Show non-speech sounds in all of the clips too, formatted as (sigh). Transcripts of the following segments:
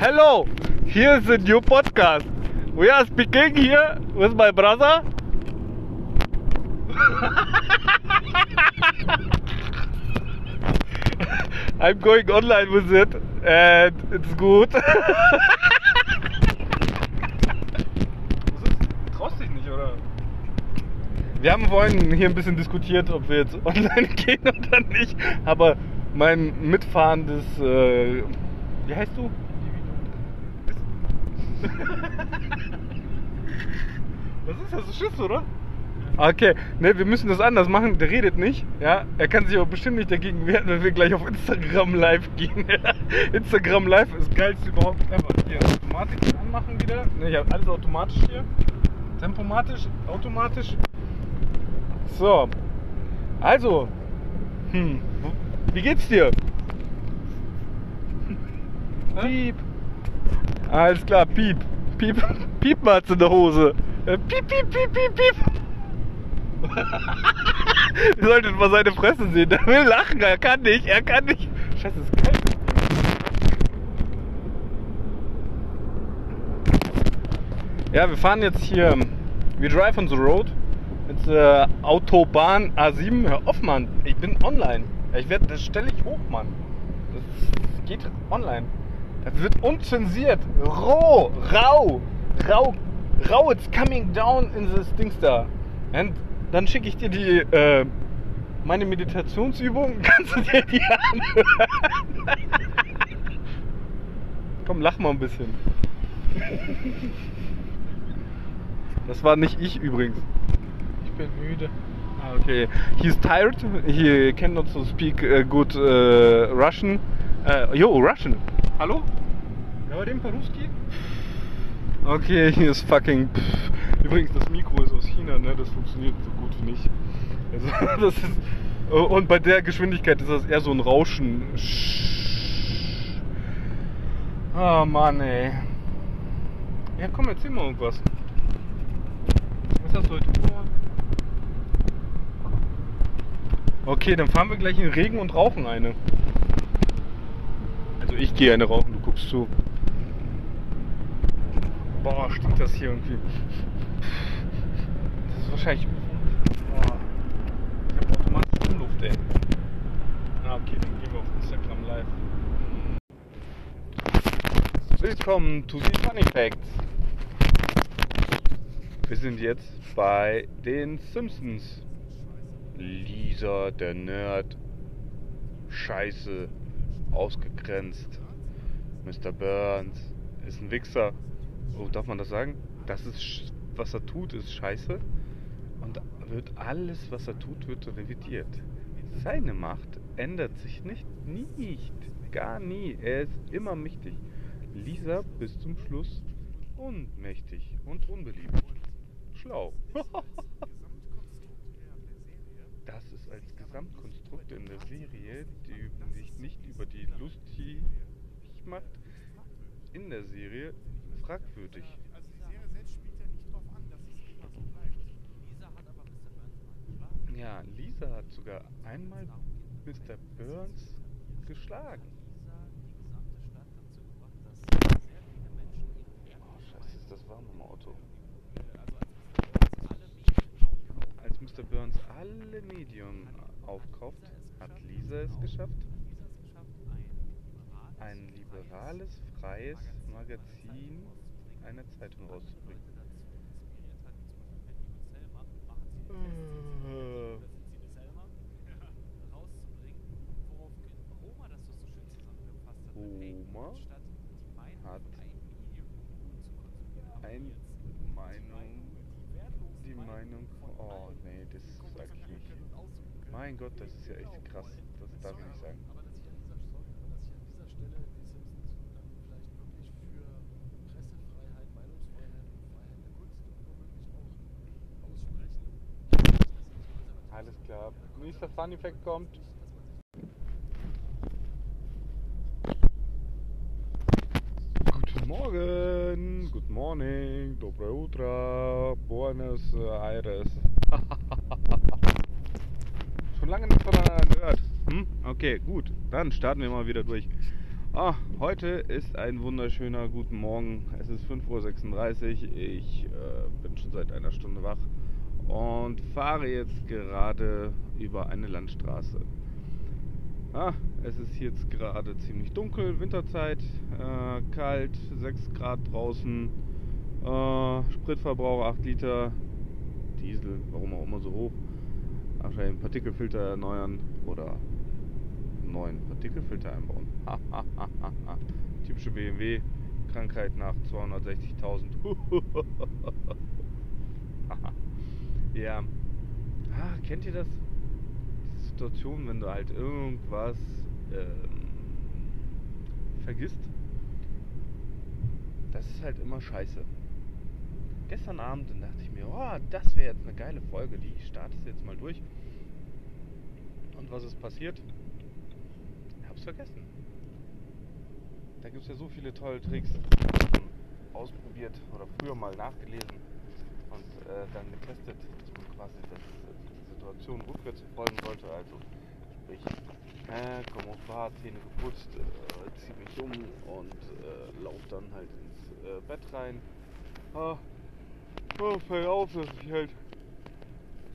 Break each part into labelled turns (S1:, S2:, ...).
S1: Hello, here's a new podcast. We are speaking here with my brother. (laughs) I'm going online with it and it's good. (laughs)
S2: Traust dich nicht, oder?
S1: Wir haben vorhin hier ein bisschen diskutiert, ob wir jetzt online (laughs) gehen oder nicht. Aber mein mitfahrendes, äh, wie heißt du? (laughs)
S2: Was ist das? Schiff, oder?
S1: Okay, ne, wir müssen das anders machen. Der redet nicht, ja. Er kann sich aber bestimmt nicht dagegen wehren, wenn wir gleich auf Instagram live gehen. Instagram live ist das geilste überhaupt ever. Hier, Automatik anmachen wieder. Ne, ich habe alles automatisch hier. Tempomatisch, automatisch. So. Also. Hm. Wie geht's dir? Piep. Alles klar, piep. Piep. Piep mal in der Hose. Äh, Piep, piep, piep, piep, piep. (laughs) Ihr solltet mal seine Fresse sehen. Der will lachen, er kann nicht, er kann nicht. Scheiße, ist kalt. Ja, wir fahren jetzt hier. We drive on the road. Jetzt äh, Autobahn A7. Hör auf, Mann. Ich bin online. Ich werd, das stelle ich hoch, Mann. Das geht online. Das wird unzensiert. Roh, rau, rau, rau. It's coming down in this Dings da. Und dann schicke ich dir die, äh, meine Meditationsübung. (laughs) Kannst du dir die anhören? Komm, lach mal ein bisschen. Das war nicht ich übrigens.
S2: Ich bin müde.
S1: Ah, okay. He's tired. He cannot so speak uh, good uh, Russian. Uh, yo, Russian. Hallo?
S2: Говорим по-русски?
S1: Okay, he is fucking. Pff. Übrigens, das Mikro ist aus China, ne? Das funktioniert so gut wie nicht. Also, (laughs) das ist. Und bei der Geschwindigkeit ist das eher so ein Rauschen. Oh Mann, ey. Ja, komm, erzähl mal irgendwas. Was hast du heute vor? Okay, dann fahren wir gleich in den Regen und rauchen eine. Also ich gehe eine rauchen, du guckst zu. Boah, stinkt das hier irgendwie. Das ist wahrscheinlich. Boah. Ich hab automatisch Umluft, ey. Ah, okay, dann gehen wir auf Instagram live. Willkommen to the Funny Facts. Wir sind jetzt bei den Simpsons. Lisa, der Nerd. Scheiße. Ausgegrenzt. Mr. Burns ist ein Wichser. Oh, darf man das sagen? Das ist, was er tut, ist scheiße. Und wird alles, was er tut, wird revidiert. Seine Macht ändert sich nicht, nicht, gar nie. Er ist immer mächtig. Lisa bis zum Schluss unmächtig und unbeliebt. Schlau. (laughs) das ist als Gesamtkonstrukt in der Serie, die sich nicht über die lustig macht, in der Serie fragwürdig.
S3: Ja.
S4: Lisa hat
S1: sogar einmal Mr. Burns geschlagen. Oh, scheiße, ist das warm im Auto.
S4: Als Mr. Burns alle Medien
S1: aufkauft, hat Lisa es geschafft,
S4: ein liberales,
S1: ein freies Magazin, eine Zeitung rauszubringen.
S4: Schön zusammengefasst hat. Die Meinung
S1: ein,
S4: die Meinung.
S1: Oh nee, das sag ich nicht. Mein Gott, das ist ja echt krass. Das darf ich nicht sagen.
S3: Aber dass ich an dieser, sorry, aber dass ich an dieser Stelle die Simpsons dann vielleicht wirklich für Pressefreiheit, Meinungsfreiheit und Freiheit der Kunst womöglich auch aussprechen.
S1: Alles klar. Nächster Fun Effect kommt. Guten Morgen, good morning, dobre utro, buenos Aires. (laughs) Schon lange nicht voneinander gehört. Hm? Okay, gut. Dann starten wir mal wieder durch. Ah, heute ist ein wunderschöner guten Morgen. Es ist 5.36 Uhr. Ich äh, bin schon seit einer Stunde wach und fahre jetzt gerade über eine Landstraße. Ah, es ist jetzt gerade ziemlich dunkel, Winterzeit, äh, kalt, 6 Grad draußen, äh, Spritverbrauch 8 Liter, Diesel, warum auch immer so hoch. Wahrscheinlich Partikelfilter erneuern oder einen neuen Partikelfilter einbauen. (laughs) Typische BMW, Krankheit nach 260.000. (laughs) ja. Ah, kennt ihr das? Die Situation, wenn du halt irgendwas ähm, vergisst. Das ist halt immer scheiße. Gestern Abend dann dachte ich mir, oh, das wäre jetzt eine geile Folge, die startest jetzt mal durch. Und was ist passiert? Ich hab's vergessen. Da gibt es ja so viele tolle Tricks, ich ausprobiert oder früher mal nachgelesen und äh, dann getestet, dass man quasi das, die Situation rückwärts verfolgen sollte. Also sprich, äh, komm aufs Bad, Zähne geputzt, äh, zieh mich um und äh, lauf dann halt ins äh, Bett rein. Ah, oh, fällt auf, dass ich halt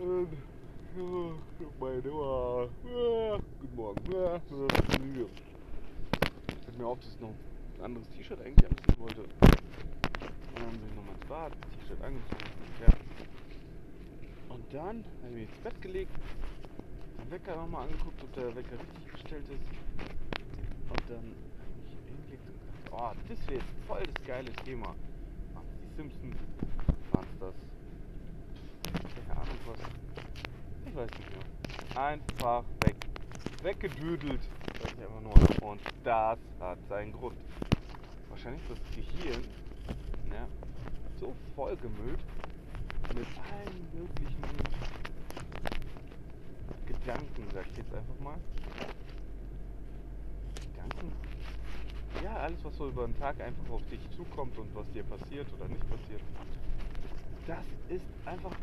S1: äh, meine Ohr, ah, guten Morgen. Müde. Fällt mir auf, dass ich noch ein anderes T-Shirt eigentlich anziehen wollte. Dann bin ich nochmal ins Bad, das T-Shirt angezogen. Ja. Und dann habe ich ins Bett gelegt, den Wecker nochmal angeguckt, ob der Wecker richtig gestellt ist. Und dann habe ich mich hingelegt und gedacht, oh, das wäre jetzt voll das geile Thema. Die Simpsons? Waren das? Keine Ahnung was. Ich weiß nicht mehr. Einfach weg. Weggedüdelt. Und das hat seinen Grund. Wahrscheinlich das Gehirn so vollgemüllt mit allen möglichen Gedanken, sag ich jetzt einfach mal. Gedanken? Ja, alles, was so über den Tag einfach auf dich zukommt und was dir passiert oder nicht passiert. Das ist einfach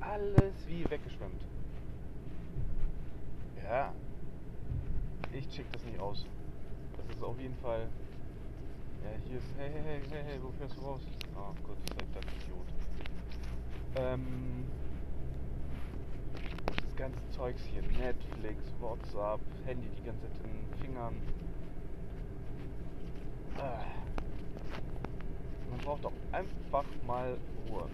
S1: alles wie weggeschwemmt. Ja, ich check das nicht aus. Das ist auf jeden Fall. Ja, hier ist. Hey, hey, hey, hey, hey, wo fährst du raus? Oh Gott, seid das Idiot. Ähm. Das ganze Zeugs hier. Netflix, WhatsApp, Handy die ganze Zeit in den Fingern. Ah. Man braucht doch einfach mal Ruhe.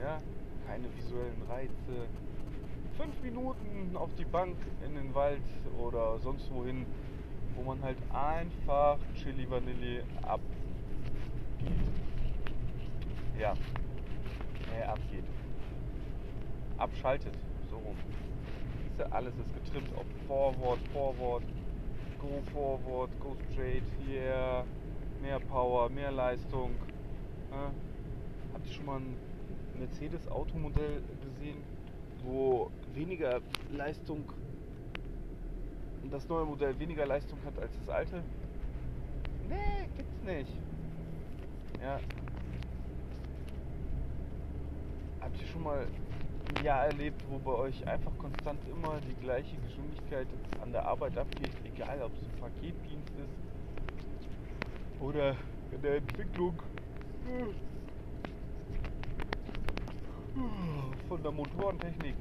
S1: Ja, keine visuellen Reize. Fünf Minuten auf die Bank in den Wald oder sonst wohin, wo man halt einfach Chili Vanilli abgeht. Ja, äh, abgeht. Abschaltet, so rum. Du, alles ist getrimmt auf Forward, Forward, Go Forward, Go Straight, yeah, mehr Power, mehr Leistung. Ja. Habt ihr schon mal ein Mercedes-Automodell gesehen, wo weniger Leistung, das neue Modell weniger Leistung hat als das alte? Nee, gibt's nicht. Ja. Habt ihr schon mal ein Jahr erlebt, wo bei euch einfach konstant immer die gleiche Geschwindigkeit an der Arbeit abgeht, egal ob es ein Paketdienst ist oder in der Entwicklung? von der Motorentechnik.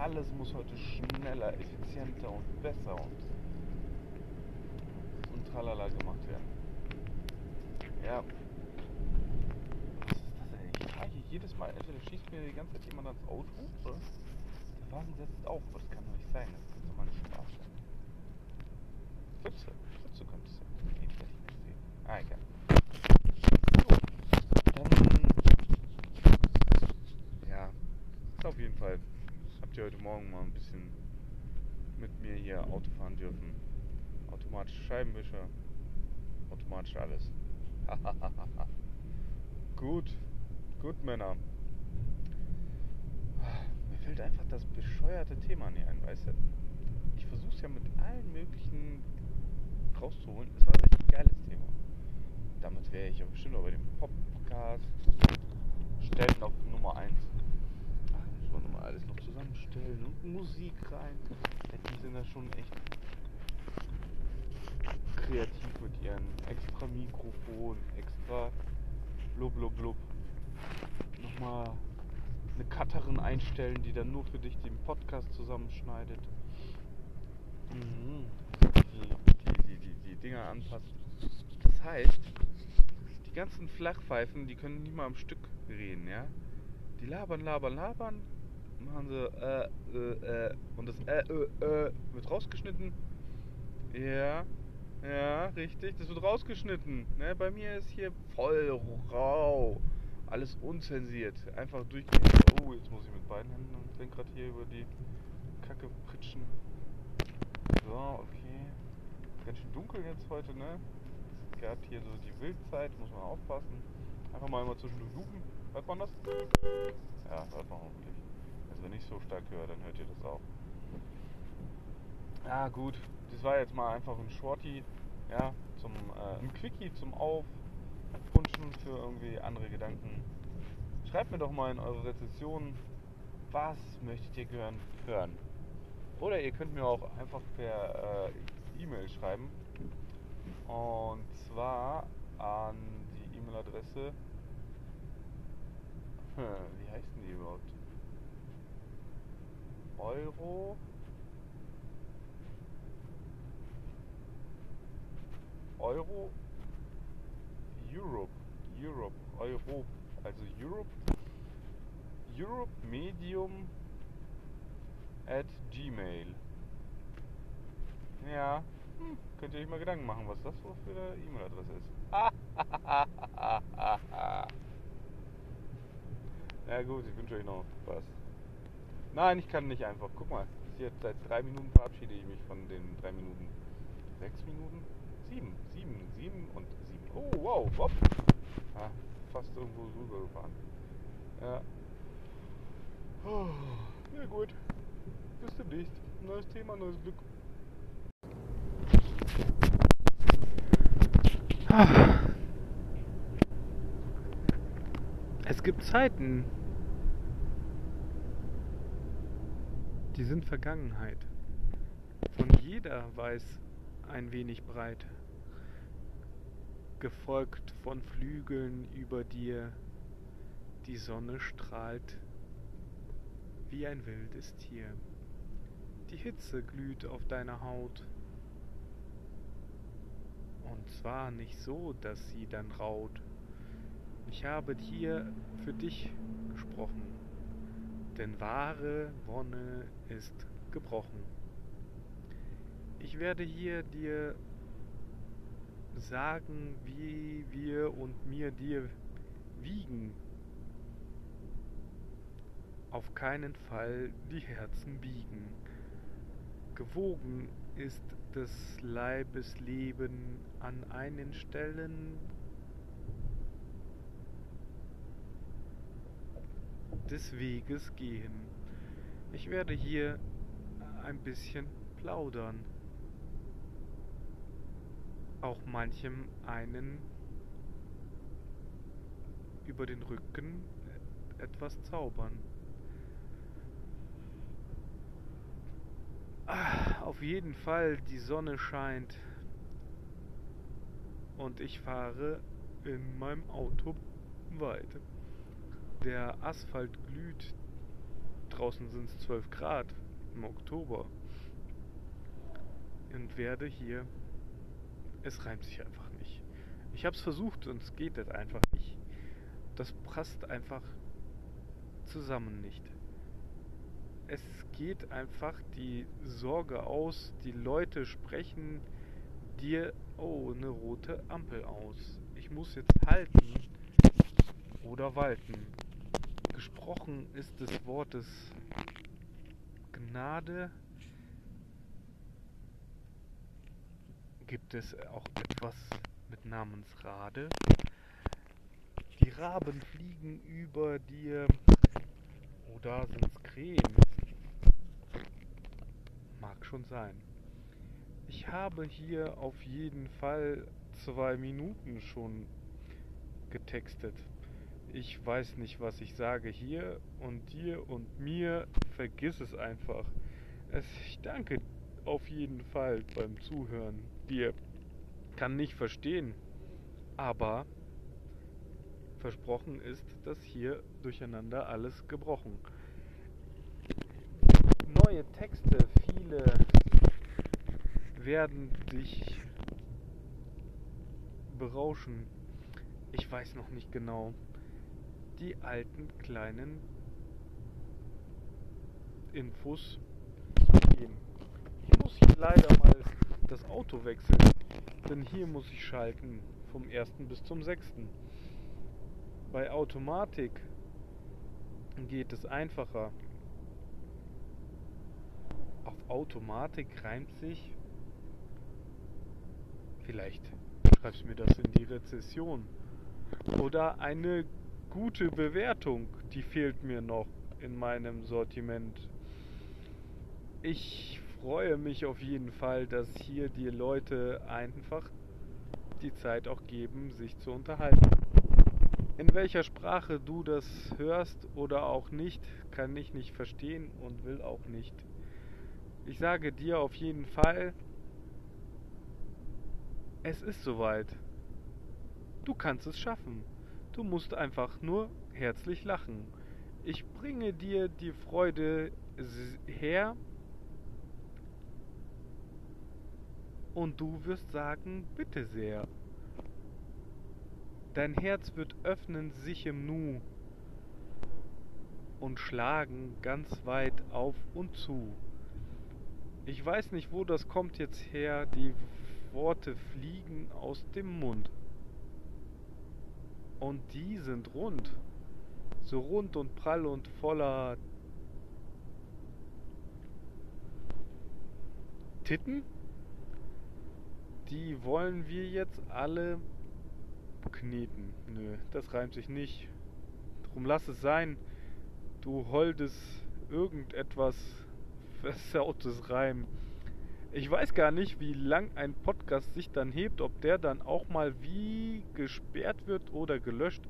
S1: Alles muss heute schneller, effizienter und besser und, und tralala gemacht werden. Ja. Was ist das denn? Ich hier jedes Mal. Entweder schießt mir die ganze Zeit jemand ans Auto oder der Wagen setzt auf. Das kann doch nicht sein. Das kann doch mal nicht Spaß sein. Pfütze. Pfütze könnte es sein. Nee, ich nicht sehen. Ah, egal. So. Dann ja, ist auf jeden Fall. Ihr heute Morgen mal ein bisschen mit mir hier Auto fahren dürfen. Automatische Scheibenwischer, automatisch alles. (laughs) gut, gut Männer. Mir fällt einfach das bescheuerte Thema nie ein, weißt du? Ich versuch's ja mit allen möglichen rauszuholen. Es war ein geiles Thema. Damit wäre ich ja bestimmt auch bei dem Podcast stellen auf Nummer 1 muss man nochmal alles noch zusammenstellen und Musik rein. Die sind da schon echt kreativ mit ihren extra Mikrofon, extra blub blub blub. Nochmal eine Cutterin einstellen, die dann nur für dich den Podcast zusammenschneidet. Mhm. Die, die, die, die, Dinger anpassen. Das heißt, die ganzen Flachpfeifen, die können nicht mal am Stück reden, ja? Die labern, labern, labern, machen sie äh, äh, äh, und das äh, äh, äh wird rausgeschnitten. Ja, ja, richtig, das wird rausgeschnitten. Ne? Bei mir ist hier voll rau. Alles unzensiert. Einfach durchgehen. Oh, jetzt muss ich mit beiden Händen am Lenkrad hier über die Kacke pritschen. So, okay. Ganz schön dunkel jetzt heute, ne? Es gab hier so die Wildzeit, muss man aufpassen. Einfach mal immer zwischendurch lupen. Hört man das? Ja, hört man hoffentlich. Wenn ich so stark höre, dann hört ihr das auch. Ja gut, das war jetzt mal einfach ein Shorty, ja, zum äh, ein Quickie zum Aufpunschen für irgendwie andere Gedanken. Schreibt mir doch mal in eure Rezensionen, was möchtet ihr hören? hören. Oder ihr könnt mir auch einfach per äh, E-Mail schreiben. Und zwar an die E-Mail-Adresse. (laughs) Wie heißt denn die überhaupt? Euro. Euro. Europe. Europe. Europe. Also Europe. Europe Medium at Gmail. Ja. Hm, könnt ihr euch mal Gedanken machen was das für eine E-Mail-Adresse ist? (laughs) Ja gut ich wünsche euch noch Spaß nein ich kann nicht einfach guck mal jetzt seit drei Minuten verabschiede ich mich von den drei Minuten sechs Minuten Sieben, sieben, sieben und sieben. Oh, wow, hopp. Ah, fast irgendwo rübergefahren. Ja. Oh, ja gut. Bis demnächst. Neues Thema, neues Glück.
S2: Es gibt Zeiten, die sind Vergangenheit. Und jeder weiß ein wenig breit gefolgt von Flügeln über dir. Die Sonne strahlt wie ein wildes Tier. Die Hitze glüht auf deiner Haut. Und zwar nicht so, dass sie dann raut. Ich habe hier für dich gesprochen, denn wahre Wonne ist gebrochen. Ich werde hier dir sagen, wie wir und mir dir wiegen. Auf keinen Fall die Herzen biegen. Gewogen ist des Leibes Leben an einen Stellen des Weges gehen. Ich werde hier ein bisschen plaudern auch manchem einen über den Rücken etwas zaubern. Ah, auf jeden Fall, die Sonne scheint und ich fahre in meinem Auto weiter. Der Asphalt glüht. Draußen sind es 12 Grad im Oktober. Und werde hier es reimt sich einfach nicht. Ich habe es versucht und es geht das einfach nicht. Das passt einfach zusammen nicht. Es geht einfach die Sorge aus, die Leute sprechen dir, oh, eine rote Ampel aus. Ich muss jetzt halten oder walten. Gesprochen ist des Wortes Gnade gibt es auch etwas mit Namens Rade. Die Raben fliegen über dir. Oh, da sind's Krähen. Mag schon sein. Ich habe hier auf jeden Fall zwei Minuten schon getextet. Ich weiß nicht, was ich sage hier und dir und mir. Vergiss es einfach. Ich danke auf jeden Fall beim Zuhören dir.
S1: kann nicht verstehen. Aber versprochen ist, dass hier durcheinander alles gebrochen. Neue Texte, viele werden dich berauschen. Ich weiß noch nicht genau. Die alten kleinen Infos gehen. Ich muss hier leider mal das Auto wechseln, denn hier muss ich schalten vom 1. bis zum 6. Bei Automatik geht es einfacher. Auf Automatik reimt sich. Vielleicht schreibst mir das in die Rezession. Oder eine gute Bewertung, die fehlt mir noch in meinem Sortiment. Ich freue mich auf jeden Fall, dass hier die Leute einfach die Zeit auch geben, sich zu unterhalten. In welcher Sprache du das hörst oder auch nicht, kann ich nicht verstehen und will auch nicht. Ich sage dir auf jeden Fall, es ist soweit. Du kannst es schaffen. Du musst einfach nur herzlich lachen. Ich bringe dir die Freude her und du wirst sagen, bitte sehr. Dein Herz wird öffnen sich im Nu und schlagen ganz weit auf und zu. Ich weiß nicht, wo das kommt jetzt her, die Worte fliegen aus dem Mund. Und die sind rund, so rund und prall und voller Titten. Die wollen wir jetzt alle kneten. Nö, das reimt sich nicht. Drum lass es sein. Du holdes irgendetwas (laughs) versautes Reim. Ich weiß gar nicht, wie lang ein Podcast sich dann hebt, ob der dann auch mal wie gesperrt wird oder gelöscht.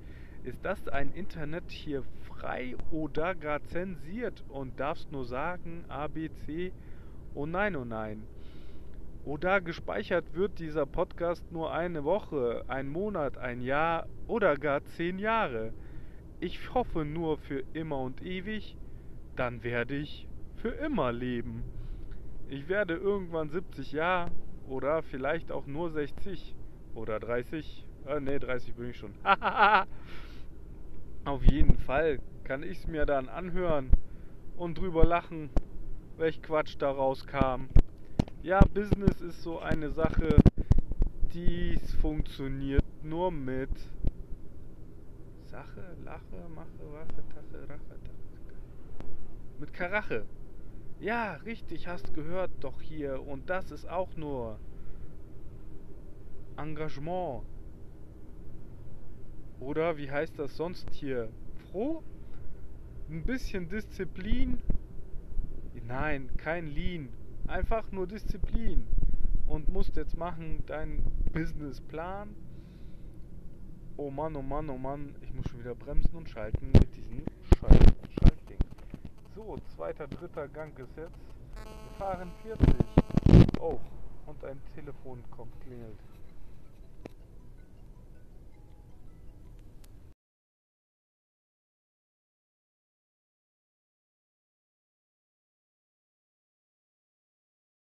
S1: Ist das ein Internet hier frei oder gar zensiert und darfst nur sagen ABC? Oh nein, oh nein. Oder gespeichert wird dieser Podcast nur eine Woche, ein Monat, ein Jahr oder gar zehn Jahre. Ich hoffe nur für immer und ewig, dann werde ich für immer leben. Ich werde irgendwann 70 Jahre oder vielleicht auch nur 60 oder 30. Äh, ne, 30 bin ich schon. (laughs) Auf jeden Fall kann ich es mir dann anhören und drüber lachen, welch Quatsch daraus kam. Ja, Business ist so eine Sache, die funktioniert nur mit Sache, Lache, Mache, Wache, Tache, Rache, Tache. Mit Karache. Ja, richtig, hast gehört doch hier. Und das ist auch nur Engagement. Oder wie heißt das sonst hier? Froh? Ein bisschen Disziplin? Nein, kein Lean. Einfach nur Disziplin. Und musst jetzt machen deinen Businessplan. Oh Mann, oh Mann, oh Mann. Ich muss schon wieder bremsen und schalten mit Schaltding. So, zweiter, dritter Gang ist jetzt. Wir fahren 40. Oh, und ein Telefon kommt, klingelt.